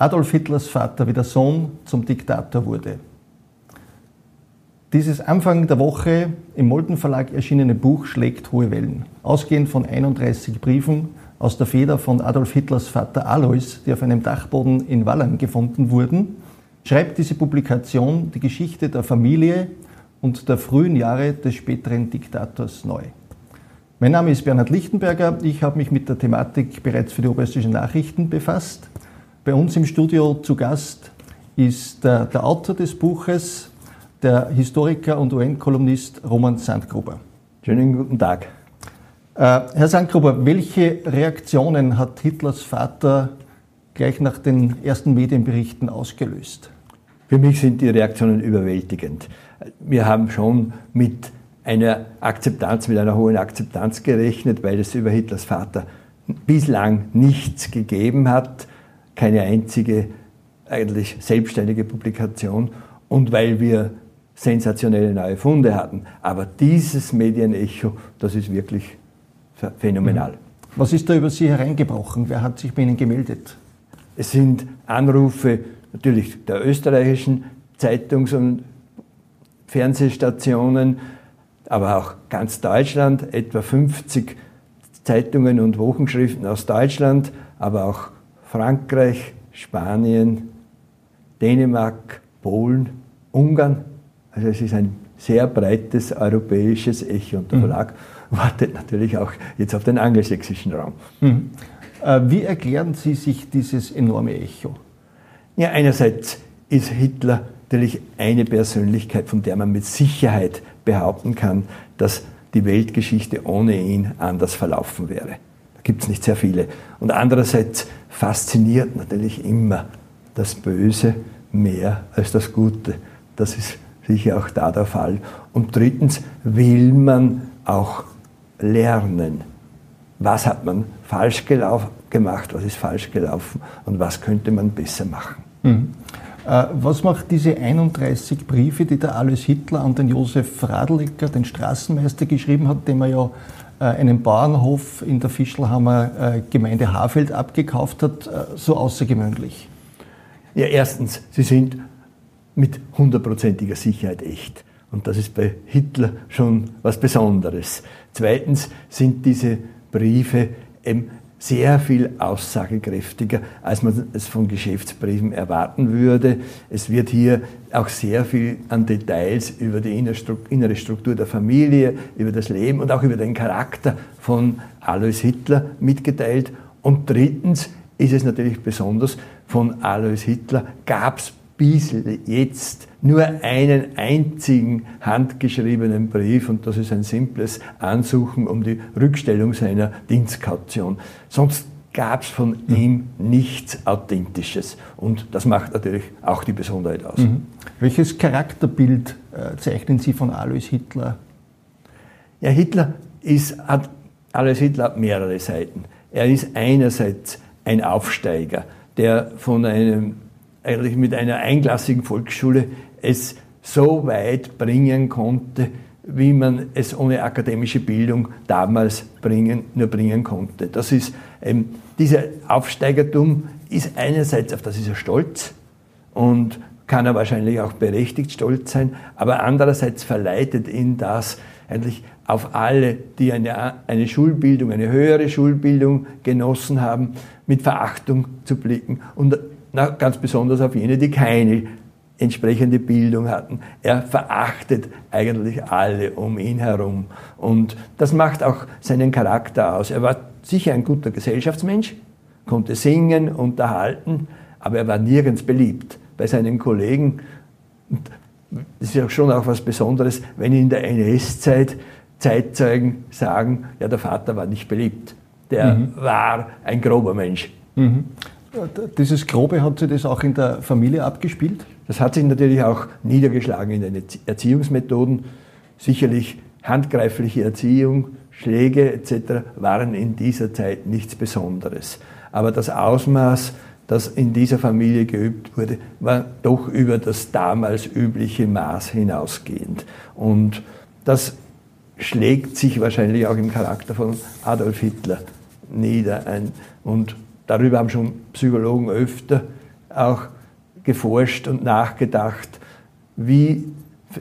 Adolf Hitlers Vater, wie der Sohn zum Diktator wurde. Dieses Anfang der Woche im Molden Verlag erschienene Buch schlägt hohe Wellen. Ausgehend von 31 Briefen aus der Feder von Adolf Hitlers Vater Alois, die auf einem Dachboden in Wallern gefunden wurden, schreibt diese Publikation die Geschichte der Familie und der frühen Jahre des späteren Diktators neu. Mein Name ist Bernhard Lichtenberger. Ich habe mich mit der Thematik bereits für die Oberösterreichischen Nachrichten befasst. Bei uns im Studio zu Gast ist der, der Autor des Buches, der Historiker und UN-Kolumnist Roman Sandgruber. Schönen guten Tag. Äh, Herr Sandgruber, welche Reaktionen hat Hitlers Vater gleich nach den ersten Medienberichten ausgelöst? Für mich sind die Reaktionen überwältigend. Wir haben schon mit einer Akzeptanz, mit einer hohen Akzeptanz gerechnet, weil es über Hitlers Vater bislang nichts gegeben hat, keine einzige eigentlich selbstständige Publikation und weil wir sensationelle neue Funde hatten. Aber dieses Medienecho, das ist wirklich phänomenal. Was ist da über Sie hereingebrochen? Wer hat sich bei Ihnen gemeldet? Es sind Anrufe natürlich der österreichischen Zeitungs- und Fernsehstationen, aber auch ganz Deutschland, etwa 50 Zeitungen und Wochenschriften aus Deutschland, aber auch Frankreich, Spanien, Dänemark, Polen, Ungarn. Also es ist ein sehr breites europäisches Echo und der mhm. Verlag wartet natürlich auch jetzt auf den angelsächsischen Raum. Mhm. Äh, wie erklären Sie sich dieses enorme Echo? Ja, einerseits ist Hitler natürlich eine Persönlichkeit, von der man mit Sicherheit behaupten kann, dass die Weltgeschichte ohne ihn anders verlaufen wäre. Gibt es nicht sehr viele. Und andererseits fasziniert natürlich immer das Böse mehr als das Gute. Das ist sicher auch da der Fall. Und drittens will man auch lernen. Was hat man falsch gemacht, was ist falsch gelaufen und was könnte man besser machen. Mhm. Äh, was macht diese 31 Briefe, die der Alois Hitler an den Josef Radlicker, den Straßenmeister, geschrieben hat, dem er ja einen Bauernhof in der Fischlhammer äh, Gemeinde Hafeld abgekauft hat, so außergewöhnlich? Ja, erstens, sie sind mit hundertprozentiger Sicherheit echt. Und das ist bei Hitler schon was Besonderes. Zweitens sind diese Briefe eben sehr viel aussagekräftiger, als man es von Geschäftsbriefen erwarten würde. Es wird hier auch sehr viel an Details über die innere Struktur der Familie, über das Leben und auch über den Charakter von Alois Hitler mitgeteilt. Und drittens ist es natürlich besonders, von Alois Hitler gab es bis jetzt nur einen einzigen handgeschriebenen Brief und das ist ein simples Ansuchen um die Rückstellung seiner Dienstkaution. Sonst gab es von mhm. ihm nichts Authentisches und das macht natürlich auch die Besonderheit aus. Mhm. Welches Charakterbild äh, zeichnen Sie von Alois Hitler? Ja, Hitler ist, hat, Alois Hitler hat mehrere Seiten. Er ist einerseits ein Aufsteiger, der von einem eigentlich mit einer einklassigen Volksschule es so weit bringen konnte, wie man es ohne akademische Bildung damals bringen, nur bringen konnte. Das ist, ähm, dieser Aufsteigertum ist einerseits, auf das ist er stolz und kann er wahrscheinlich auch berechtigt stolz sein, aber andererseits verleitet ihn das eigentlich auf alle, die eine, eine Schulbildung, eine höhere Schulbildung genossen haben, mit Verachtung zu blicken und na, ganz besonders auf jene, die keine entsprechende Bildung hatten. Er verachtet eigentlich alle um ihn herum. Und das macht auch seinen Charakter aus. Er war sicher ein guter Gesellschaftsmensch, konnte singen, unterhalten, aber er war nirgends beliebt. Bei seinen Kollegen, das ist ja schon auch was Besonderes, wenn in der NS-Zeit Zeitzeugen sagen, ja, der Vater war nicht beliebt. Der mhm. war ein grober Mensch. Mhm. Dieses Grobe hat sich das auch in der Familie abgespielt? Das hat sich natürlich auch niedergeschlagen in den Erziehungsmethoden. Sicherlich handgreifliche Erziehung, Schläge etc. waren in dieser Zeit nichts Besonderes. Aber das Ausmaß, das in dieser Familie geübt wurde, war doch über das damals übliche Maß hinausgehend. Und das schlägt sich wahrscheinlich auch im Charakter von Adolf Hitler nieder. Und Darüber haben schon Psychologen öfter auch geforscht und nachgedacht, wie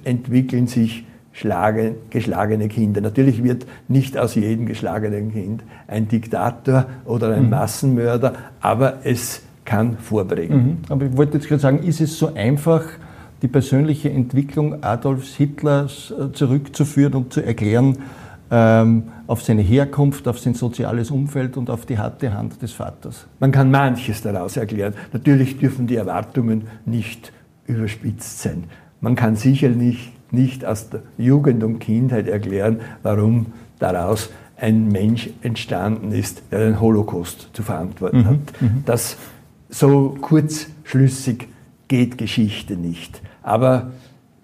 entwickeln sich schlagen, geschlagene Kinder. Natürlich wird nicht aus jedem geschlagenen Kind ein Diktator oder ein mhm. Massenmörder, aber es kann vorbringen. Mhm. Aber ich wollte jetzt gerade sagen, ist es so einfach, die persönliche Entwicklung Adolfs Hitlers äh, zurückzuführen und zu erklären auf seine Herkunft, auf sein soziales Umfeld und auf die harte Hand des Vaters? Man kann manches daraus erklären. Natürlich dürfen die Erwartungen nicht überspitzt sein. Man kann sicher nicht, aus der Jugend und Kindheit erklären, warum daraus ein Mensch entstanden ist, der den Holocaust zu verantworten mhm. hat. Mhm. Das so kurzschlüssig geht Geschichte nicht. Aber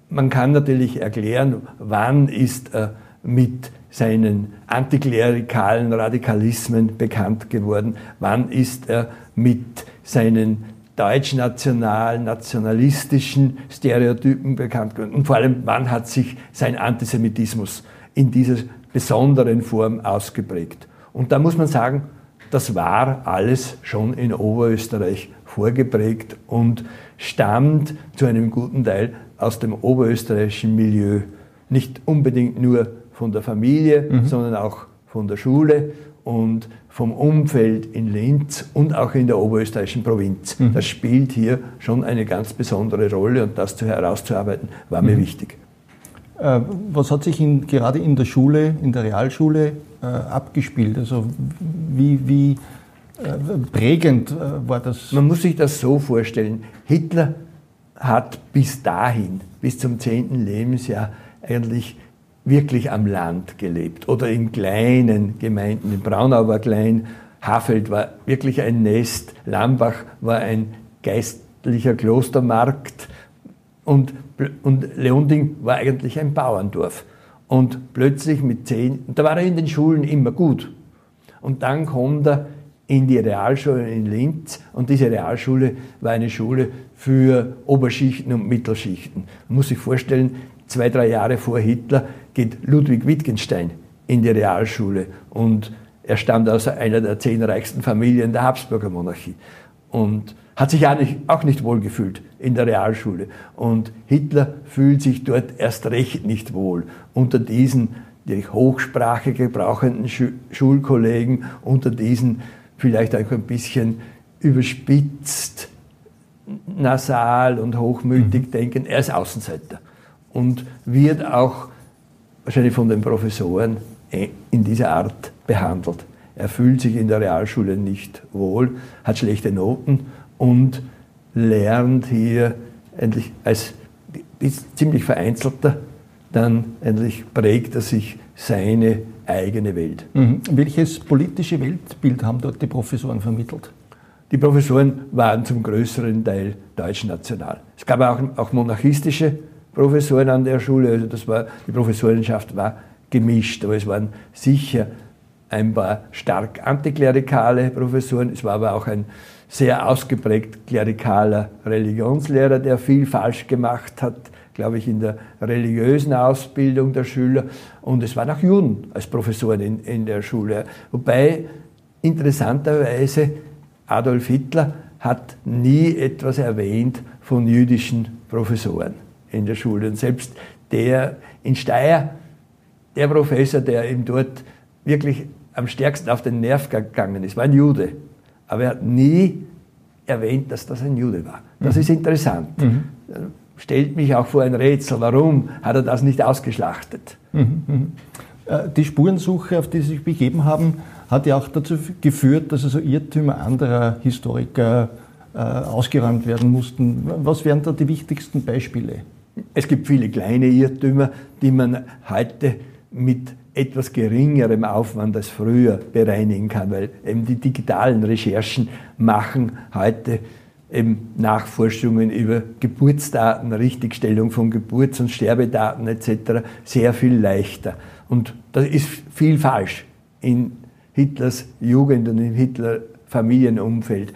man kann natürlich erklären, wann ist er mit seinen antiklerikalen Radikalismen bekannt geworden, wann ist er mit seinen deutschnationalen, nationalistischen Stereotypen bekannt geworden und vor allem, wann hat sich sein Antisemitismus in dieser besonderen Form ausgeprägt. Und da muss man sagen, das war alles schon in Oberösterreich vorgeprägt und stammt zu einem guten Teil aus dem oberösterreichischen Milieu. Nicht unbedingt nur von der Familie, mhm. sondern auch von der Schule und vom Umfeld in Linz und auch in der oberösterreichischen Provinz. Mhm. Das spielt hier schon eine ganz besondere Rolle und das herauszuarbeiten war mir mhm. wichtig. Äh, was hat sich in, gerade in der Schule, in der Realschule äh, abgespielt? Also wie, wie äh, prägend äh, war das? Man muss sich das so vorstellen. Hitler hat bis dahin, bis zum 10. Lebensjahr, eigentlich wirklich am Land gelebt oder in kleinen Gemeinden. In Braunau war klein, Hafeld war wirklich ein Nest, Lambach war ein geistlicher Klostermarkt und, und Leonding war eigentlich ein Bauerndorf. Und plötzlich mit zehn, da war er in den Schulen immer gut. Und dann kommt er in die Realschule in Linz und diese Realschule war eine Schule für Oberschichten und Mittelschichten. Man muss sich vorstellen, zwei, drei Jahre vor Hitler geht Ludwig Wittgenstein in die Realschule und er stammt aus einer der zehn reichsten Familien der Habsburger Monarchie und hat sich auch nicht, auch nicht wohl gefühlt in der Realschule. Und Hitler fühlt sich dort erst recht nicht wohl unter diesen die Hochsprache gebrauchenden Schulkollegen, unter diesen vielleicht auch ein bisschen überspitzt, nasal und hochmütig mhm. denken. Er ist Außenseiter und wird auch wahrscheinlich von den Professoren eh, in dieser Art behandelt. Er fühlt sich in der Realschule nicht wohl, hat schlechte Noten und lernt hier endlich als ziemlich vereinzelter, dann endlich prägt er sich seine eigene Welt. Mhm. Welches politische Weltbild haben dort die Professoren vermittelt? Die Professoren waren zum größeren Teil deutschnational. Es gab auch, auch monarchistische Professoren an der Schule. Also das war, die Professorenschaft war gemischt, aber es waren sicher ein paar stark antiklerikale Professoren. Es war aber auch ein sehr ausgeprägt klerikaler Religionslehrer, der viel falsch gemacht hat, glaube ich, in der religiösen Ausbildung der Schüler. Und es waren auch Juden als Professoren in, in der Schule. Wobei interessanterweise Adolf Hitler hat nie etwas erwähnt von jüdischen Professoren in der Schule. Und selbst der in Steyr, der Professor, der ihm dort wirklich am stärksten auf den Nerv gegangen ist, war ein Jude. Aber er hat nie erwähnt, dass das ein Jude war. Das mhm. ist interessant. Mhm. Stellt mich auch vor ein Rätsel. Warum hat er das nicht ausgeschlachtet? Mhm. mhm. Äh, die Spurensuche, auf die Sie sich begeben haben, hat ja auch dazu geführt, dass also Irrtümer anderer Historiker äh, ausgeräumt werden mussten. Was wären da die wichtigsten Beispiele? Es gibt viele kleine Irrtümer, die man heute mit etwas geringerem Aufwand als früher bereinigen kann, weil eben die digitalen Recherchen machen heute eben Nachforschungen über Geburtsdaten, Richtigstellung von Geburts- und Sterbedaten etc. sehr viel leichter. Und das ist viel falsch in Hitlers Jugend und im Hitler Familienumfeld.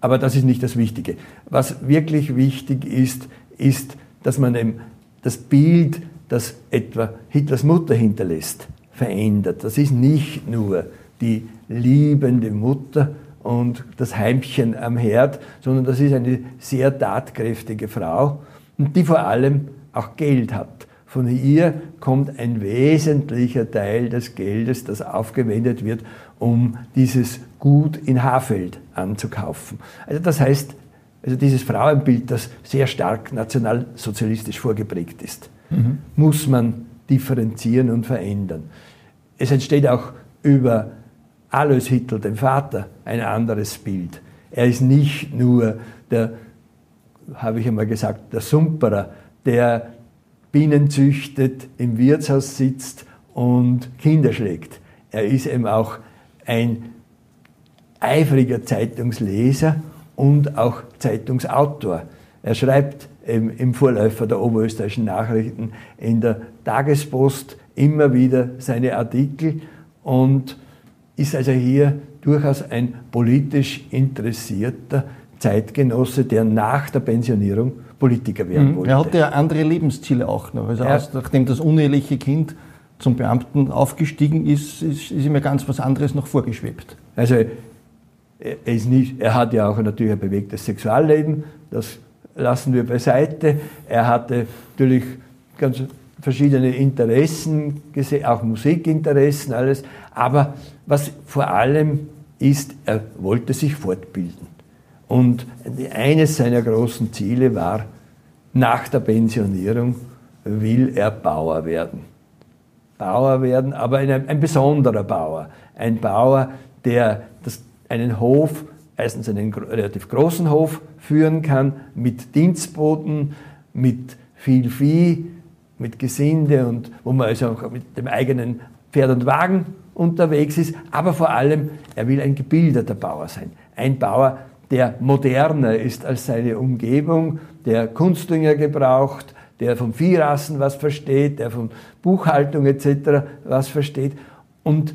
Aber das ist nicht das Wichtige. Was wirklich wichtig ist, ist, dass man eben das Bild, das etwa Hitlers Mutter hinterlässt, verändert. Das ist nicht nur die liebende Mutter und das Heimchen am Herd, sondern das ist eine sehr tatkräftige Frau und die vor allem auch Geld hat. Von ihr kommt ein wesentlicher Teil des Geldes, das aufgewendet wird, um dieses Gut in Hafeld anzukaufen. Also das heißt, also dieses Frauenbild, das sehr stark nationalsozialistisch vorgeprägt ist, mhm. muss man differenzieren und verändern. Es entsteht auch über Alois Hitler, den Vater, ein anderes Bild. Er ist nicht nur der, habe ich einmal gesagt, der Sumperer, der Bienen züchtet, im Wirtshaus sitzt und Kinder schlägt. Er ist eben auch ein eifriger Zeitungsleser und auch Zeitungsautor. Er schreibt im Vorläufer der oberösterreichischen Nachrichten in der Tagespost immer wieder seine Artikel und ist also hier durchaus ein politisch interessierter Zeitgenosse, der nach der Pensionierung Politiker werden mhm. wollte. Er hatte ja andere Lebensziele auch noch. Also erst nachdem das uneheliche Kind zum Beamten aufgestiegen ist, ist, ist ihm ja ganz was anderes noch vorgeschwebt. Also er, ist nicht, er hat ja auch natürlich ein bewegtes Sexualleben, das lassen wir beiseite. Er hatte natürlich ganz verschiedene Interessen, auch Musikinteressen, alles. Aber was vor allem ist, er wollte sich fortbilden. Und eines seiner großen Ziele war, nach der Pensionierung will er Bauer werden. Bauer werden, aber ein, ein besonderer Bauer. Ein Bauer, der einen Hof, erstens einen relativ großen Hof führen kann, mit Dienstboten, mit viel Vieh, mit Gesinde und wo man also auch mit dem eigenen Pferd und Wagen unterwegs ist, aber vor allem, er will ein gebildeter Bauer sein. Ein Bauer, der moderner ist als seine Umgebung, der Kunstdünger gebraucht, der von Viehrassen was versteht, der von Buchhaltung etc. was versteht. Und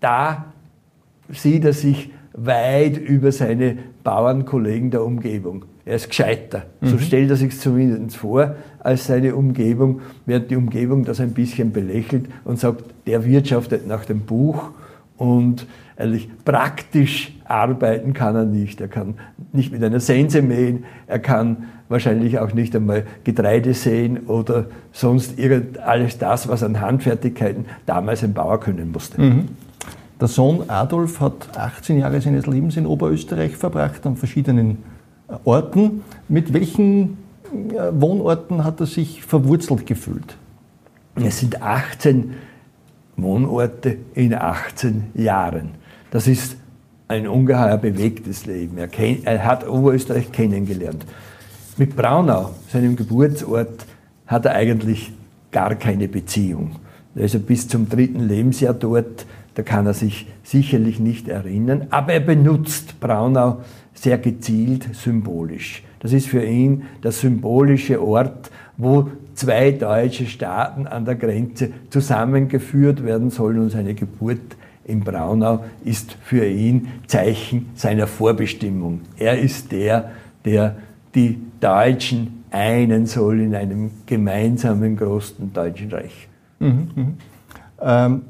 da sieht er sich weit über seine Bauernkollegen der Umgebung. Er ist gescheiter. Mhm. So stellt er sich zumindest vor als seine Umgebung, während die Umgebung das ein bisschen belächelt und sagt, der wirtschaftet nach dem Buch und eigentlich praktisch arbeiten kann er nicht. Er kann nicht mit einer Sense mähen, er kann wahrscheinlich auch nicht einmal Getreide säen oder sonst irgend alles das, was an Handfertigkeiten damals ein Bauer können musste. Mhm. Der Sohn Adolf hat 18 Jahre seines Lebens in Oberösterreich verbracht, an verschiedenen äh, Orten. Mit welchen äh, Wohnorten hat er sich verwurzelt gefühlt? Es sind 18 Wohnorte in 18 Jahren. Das ist ein ungeheuer bewegtes Leben. Er, kenn, er hat Oberösterreich kennengelernt. Mit Braunau, seinem Geburtsort, hat er eigentlich gar keine Beziehung. Er ist bis zum dritten Lebensjahr dort, da kann er sich sicherlich nicht erinnern, aber er benutzt Braunau sehr gezielt symbolisch. Das ist für ihn der symbolische Ort, wo zwei deutsche Staaten an der Grenze zusammengeführt werden sollen und seine Geburt in Braunau ist für ihn Zeichen seiner Vorbestimmung. Er ist der, der die Deutschen einen soll in einem gemeinsamen großen deutschen Reich. Mhm, mh. ähm,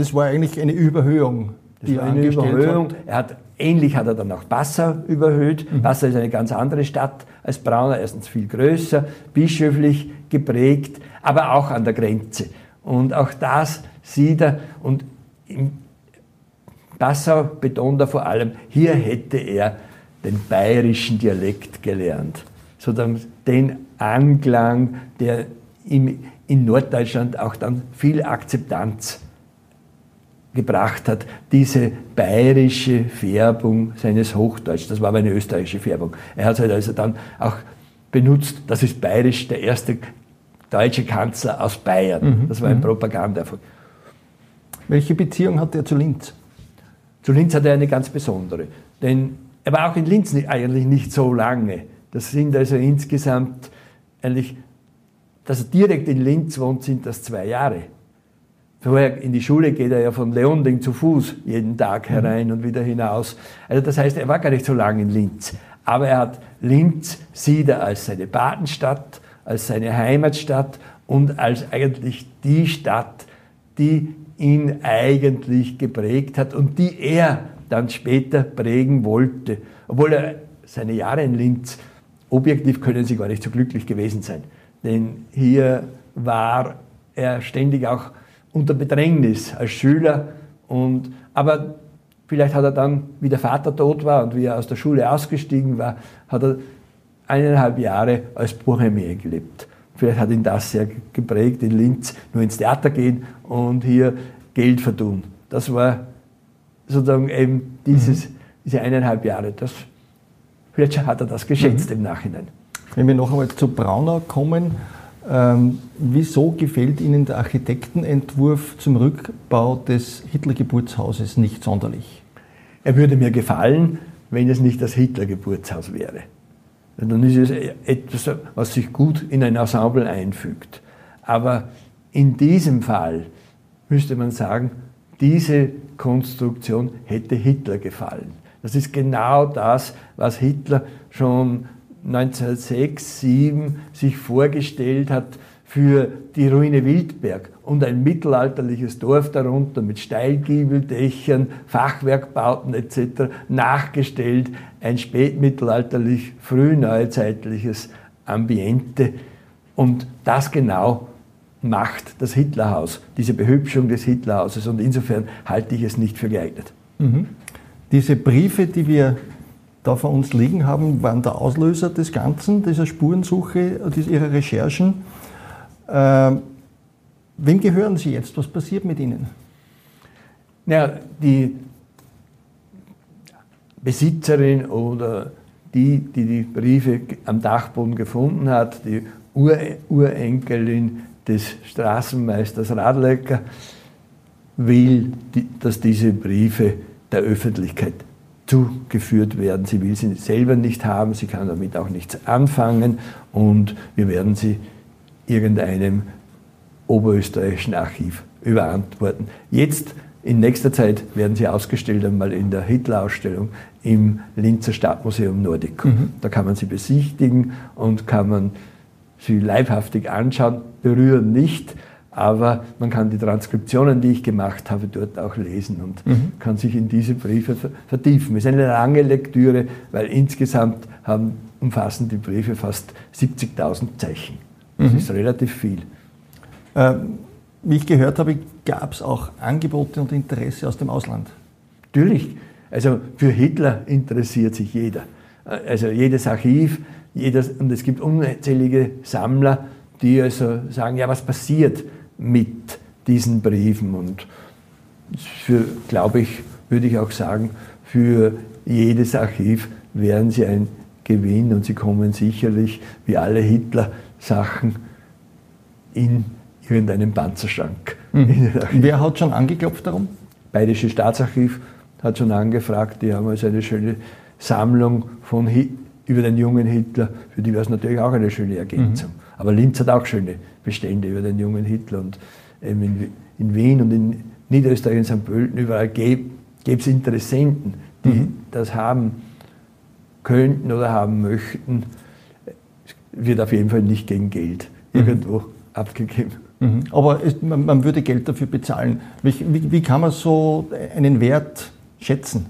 das war eigentlich eine Überhöhung. Das war eine Überhöhung. Hat. Er hat, ähnlich hat er dann auch Passau überhöht. Mhm. Passau ist eine ganz andere Stadt als Braunau, erstens viel größer, bischöflich geprägt, aber auch an der Grenze. Und auch das sieht er. Und in Passau betont er vor allem, hier hätte er den bayerischen Dialekt gelernt. Sozusagen den Anklang, der ihm in Norddeutschland auch dann viel Akzeptanz gebracht hat, diese bayerische Färbung seines Hochdeutsch, das war aber eine österreichische Färbung. Er hat es halt also dann auch benutzt, das ist bayerisch, der erste deutsche Kanzler aus Bayern. Mhm. Das war ein mhm. Propagandaerfolg. Welche Beziehung hat er zu Linz? Zu Linz hat er eine ganz besondere. Denn er war auch in Linz eigentlich nicht so lange. Das sind also insgesamt eigentlich, dass er direkt in Linz wohnt, sind das zwei Jahre. Vorher in die Schule geht er ja von Leonding zu Fuß jeden Tag mhm. herein und wieder hinaus. Also das heißt, er war gar nicht so lange in Linz. Aber er hat Linz, sieht er als seine Patenstadt, als seine Heimatstadt und als eigentlich die Stadt, die ihn eigentlich geprägt hat und die er dann später prägen wollte. Obwohl er seine Jahre in Linz, objektiv können sie gar nicht so glücklich gewesen sein. Denn hier war er ständig auch unter Bedrängnis als Schüler. Und, aber vielleicht hat er dann, wie der Vater tot war und wie er aus der Schule ausgestiegen war, hat er eineinhalb Jahre als Bohemier gelebt. Vielleicht hat ihn das sehr geprägt, in Linz nur ins Theater gehen und hier Geld vertun. Das war sozusagen eben dieses, mhm. diese eineinhalb Jahre. Das, vielleicht hat er das geschätzt mhm. im Nachhinein. Wenn wir noch einmal zu Braunau kommen, ähm, wieso gefällt Ihnen der Architektenentwurf zum Rückbau des Hitlergeburtshauses nicht sonderlich? Er würde mir gefallen, wenn es nicht das Hitlergeburtshaus wäre. Dann ist es etwas, was sich gut in ein Ensemble einfügt. Aber in diesem Fall müsste man sagen, diese Konstruktion hätte Hitler gefallen. Das ist genau das, was Hitler schon 1906, 1907 sich vorgestellt hat für die Ruine Wildberg und ein mittelalterliches Dorf darunter mit Steilgiebeldächern, Fachwerkbauten etc. nachgestellt, ein spätmittelalterlich, frühneuzeitliches Ambiente. Und das genau macht das Hitlerhaus, diese Behübschung des Hitlerhauses. Und insofern halte ich es nicht für geeignet. Mhm. Diese Briefe, die wir da vor uns liegen haben, waren der Auslöser des Ganzen, dieser Spurensuche, Ihrer Recherchen. Äh, wem gehören Sie jetzt? Was passiert mit Ihnen? Ja, die Besitzerin oder die, die die Briefe am Dachboden gefunden hat, die Ur Urenkelin des Straßenmeisters Radlecker, will, dass diese Briefe der Öffentlichkeit zugeführt werden. Sie will sie selber nicht haben, sie kann damit auch nichts anfangen und wir werden sie irgendeinem oberösterreichischen Archiv überantworten. Jetzt in nächster Zeit werden sie ausgestellt einmal in der Hitler-Ausstellung im Linzer Stadtmuseum Nordico. Mhm. Da kann man sie besichtigen und kann man sie leibhaftig anschauen, berühren nicht, aber man kann die Transkriptionen, die ich gemacht habe, dort auch lesen und mhm. kann sich in diese Briefe vertiefen. Es ist eine lange Lektüre, weil insgesamt haben, umfassen die Briefe fast 70.000 Zeichen. Das mhm. ist relativ viel. Ähm, wie ich gehört habe, gab es auch Angebote und Interesse aus dem Ausland. Natürlich. Also für Hitler interessiert sich jeder. Also jedes Archiv, jedes, und es gibt unzählige Sammler, die also sagen, ja, was passiert mit diesen Briefen? Und für, glaube ich, würde ich auch sagen, für jedes Archiv wären sie ein Gewinn und sie kommen sicherlich, wie alle Hitler-Sachen, in irgendeinem Panzerschrank. Mhm. Wer hat schon angeklopft darum? Bayerische Staatsarchiv hat schon angefragt, die haben also eine schöne Sammlung von über den jungen Hitler, für die wäre es natürlich auch eine schöne Ergänzung. Mhm. Aber Linz hat auch schöne Bestände über den jungen Hitler und in, in Wien und in Niederösterreich, in St. Pölten, überall gäbe es Interessenten, die mhm. das haben könnten oder haben möchten. Wird auf jeden Fall nicht gegen Geld mhm. irgendwo abgegeben. Mhm. Aber es, man, man, würde Geld dafür bezahlen. Wie, wie, wie, kann man so einen Wert schätzen?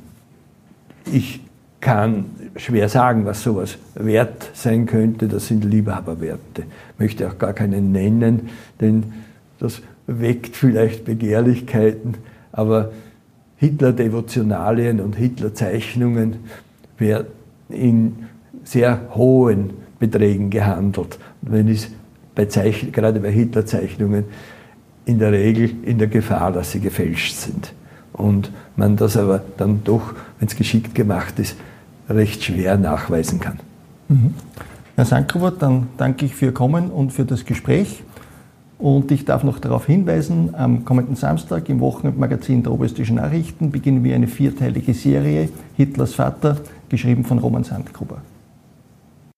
Ich kann schwer sagen, was sowas wert sein könnte. Das sind Liebhaberwerte. Möchte auch gar keinen nennen, denn das weckt vielleicht Begehrlichkeiten. Aber Hitler-Devotionalien und Hitler-Zeichnungen werden in sehr hohen Beträgen gehandelt. Und wenn ich bei Zeichen, gerade bei Hitler-Zeichnungen in der Regel in der Gefahr, dass sie gefälscht sind. Und man das aber dann doch, wenn es geschickt gemacht ist, recht schwer nachweisen kann. Mhm. Herr Sankover, dann danke ich für Ihr Kommen und für das Gespräch. Und ich darf noch darauf hinweisen, am kommenden Samstag im Wochenendmagazin der Oberösterreichischen Nachrichten beginnen wir eine vierteilige Serie Hitlers Vater, geschrieben von Roman Sandgruber.